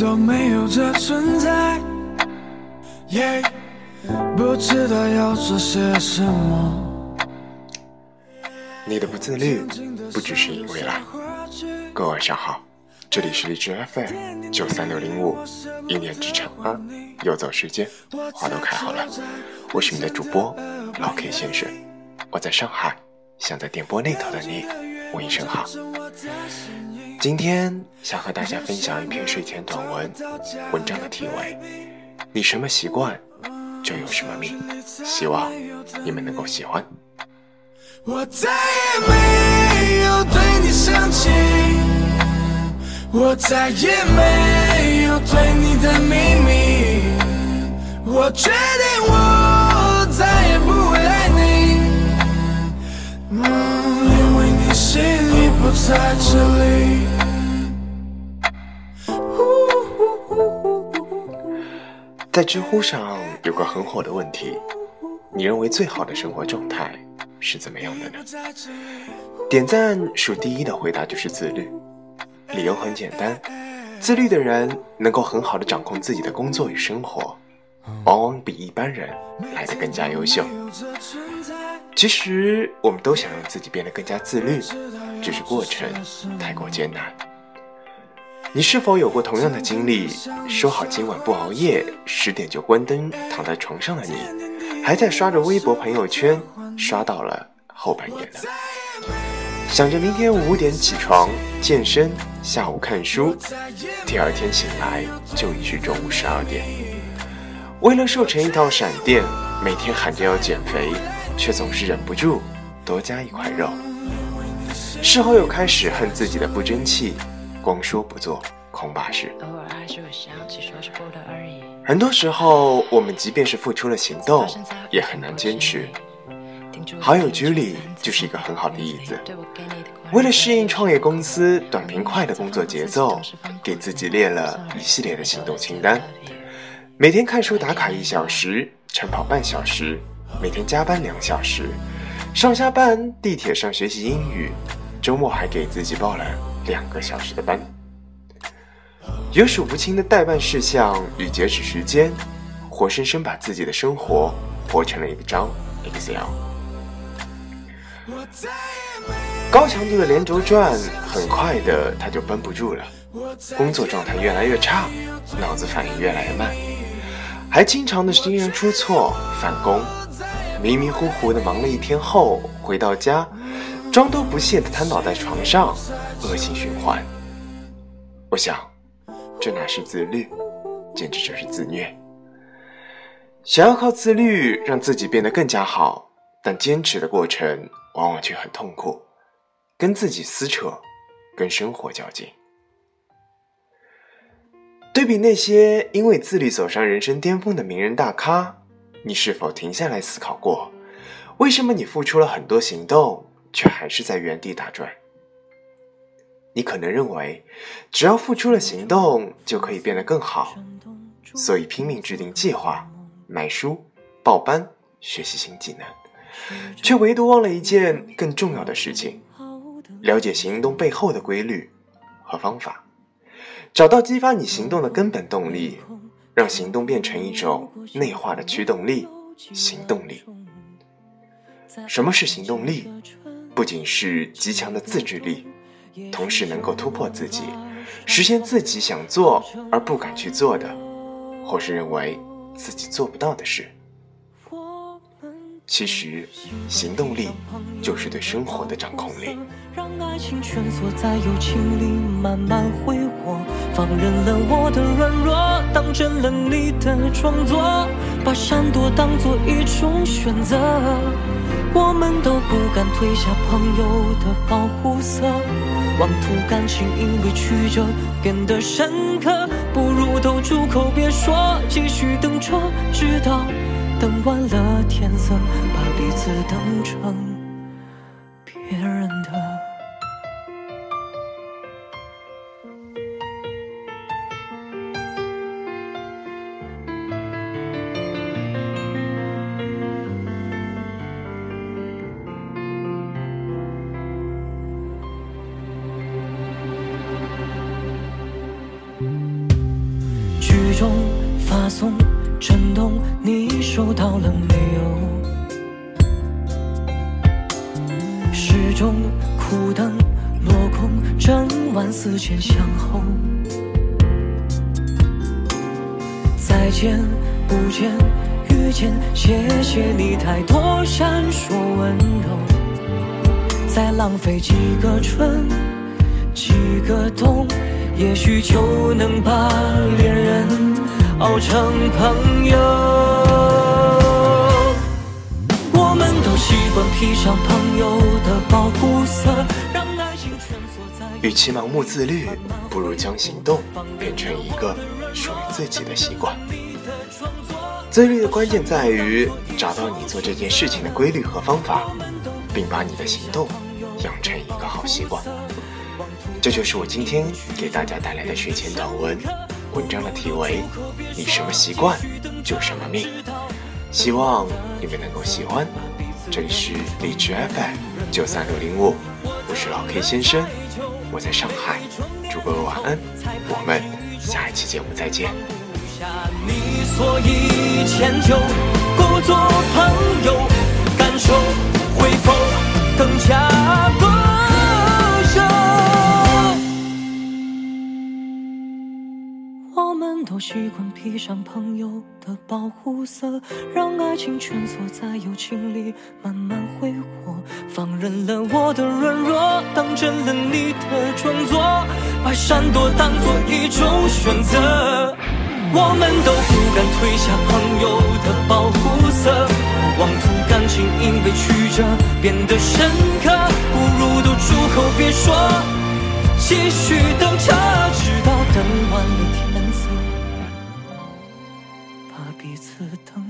都没有这存在。不知道要做些什么。你的不自律，不只是因为懒。各位晚上好，这里是荔枝 FM 九三六零五，一念之长啊，游走时间，花都开好了。我是你的主播老 K 先生，我在上海，想在电波那头的你问一声好。今天想和大家分享一篇睡前短文，文章的题为：你什么习惯？就有什么命，希望你们能够喜欢。我再也没有对你生气，我再也没有对你的秘密，我决定我再也不会爱你，在知乎上有个很火的问题：你认为最好的生活状态是怎么样的呢？点赞数第一的回答就是自律。理由很简单，自律的人能够很好的掌控自己的工作与生活，往往比一般人来得更加优秀。其实我们都想让自己变得更加自律，只是过程太过艰难。你是否有过同样的经历？说好今晚不熬夜，十点就关灯，躺在床上的你，还在刷着微博朋友圈，刷到了后半夜呢。想着明天五点起床健身，下午看书，第二天醒来就已是中午十二点。为了瘦成一道闪电，每天喊着要减肥，却总是忍不住多加一块肉。事后又开始恨自己的不争气。光说不做，恐怕是。很多时候，我们即便是付出了行动，也很难坚持。好友居里就是一个很好的例子。为了适应创业公司短平快的工作节奏，给自己列了一系列的行动清单：每天看书打卡一小时，晨跑半小时，每天加班两小时，上下班地铁上学习英语，周末还给自己报了。两个小时的班，有数不清的代办事项与截止时间，活生生把自己的生活活成了一个张 Excel。高强度的连轴转，很快的他就绷不住了，工作状态越来越差，脑子反应越来越慢，还经常的惊人出错返工，迷迷糊糊的忙了一天后回到家。装都不屑的瘫倒在床上，恶性循环。我想，这哪是自律，简直就是自虐。想要靠自律让自己变得更加好，但坚持的过程往往却很痛苦，跟自己撕扯，跟生活较劲。对比那些因为自律走上人生巅峰的名人大咖，你是否停下来思考过，为什么你付出了很多行动？却还是在原地打转。你可能认为，只要付出了行动就可以变得更好，所以拼命制定计划、买书、报班、学习新技能，却唯独忘了一件更重要的事情：了解行动背后的规律和方法，找到激发你行动的根本动力，让行动变成一种内化的驱动力——行动力。什么是行动力？不仅是极强的自制力，同时能够突破自己，实现自己想做而不敢去做的，或是认为自己做不到的事。其实，行动力就是对生活的掌控力。让爱情蜷缩在友情里慢慢挥霍，放任了我的软弱，当真了你的创作，把闪躲当做一种选择。我们都不敢褪下朋友的保护色，妄图感情因为曲折变得深刻，不如都住口别说，继续等车，直到等完了天色，把彼此等成钟发送震动，你收到了没有？时钟苦等落空，整晚思前想后。再见，不见，遇见，谢谢你太多闪烁温柔。再浪费几个春，几个冬。也许就能把恋人熬成朋友。我们都习惯披上朋友的保护色，让爱情蜷缩在。与其盲目自律，不如将行动变成一个属于自己的习惯。自律的关键在于找到你做这件事情的规律和方法，并把你的行动养成一个好习惯。这就是我今天给大家带来的睡前短文，文章的题为《你什么习惯就什么命》，希望你们能够喜欢。这里是荔枝 FM 九三六零五，我是老 K 先生，我在上海，祝各位晚安，我们下一期节目再见。故作朋友，感受会否更加都习惯披上朋友的保护色，让爱情蜷缩在友情里慢慢挥霍，放任了我的软弱，当真了你的装作，把闪躲当作一种选择。我们都不敢褪下朋友的保护色，妄图感情因为曲折变得深刻，不如都住口别说，继续彼此当成别人的。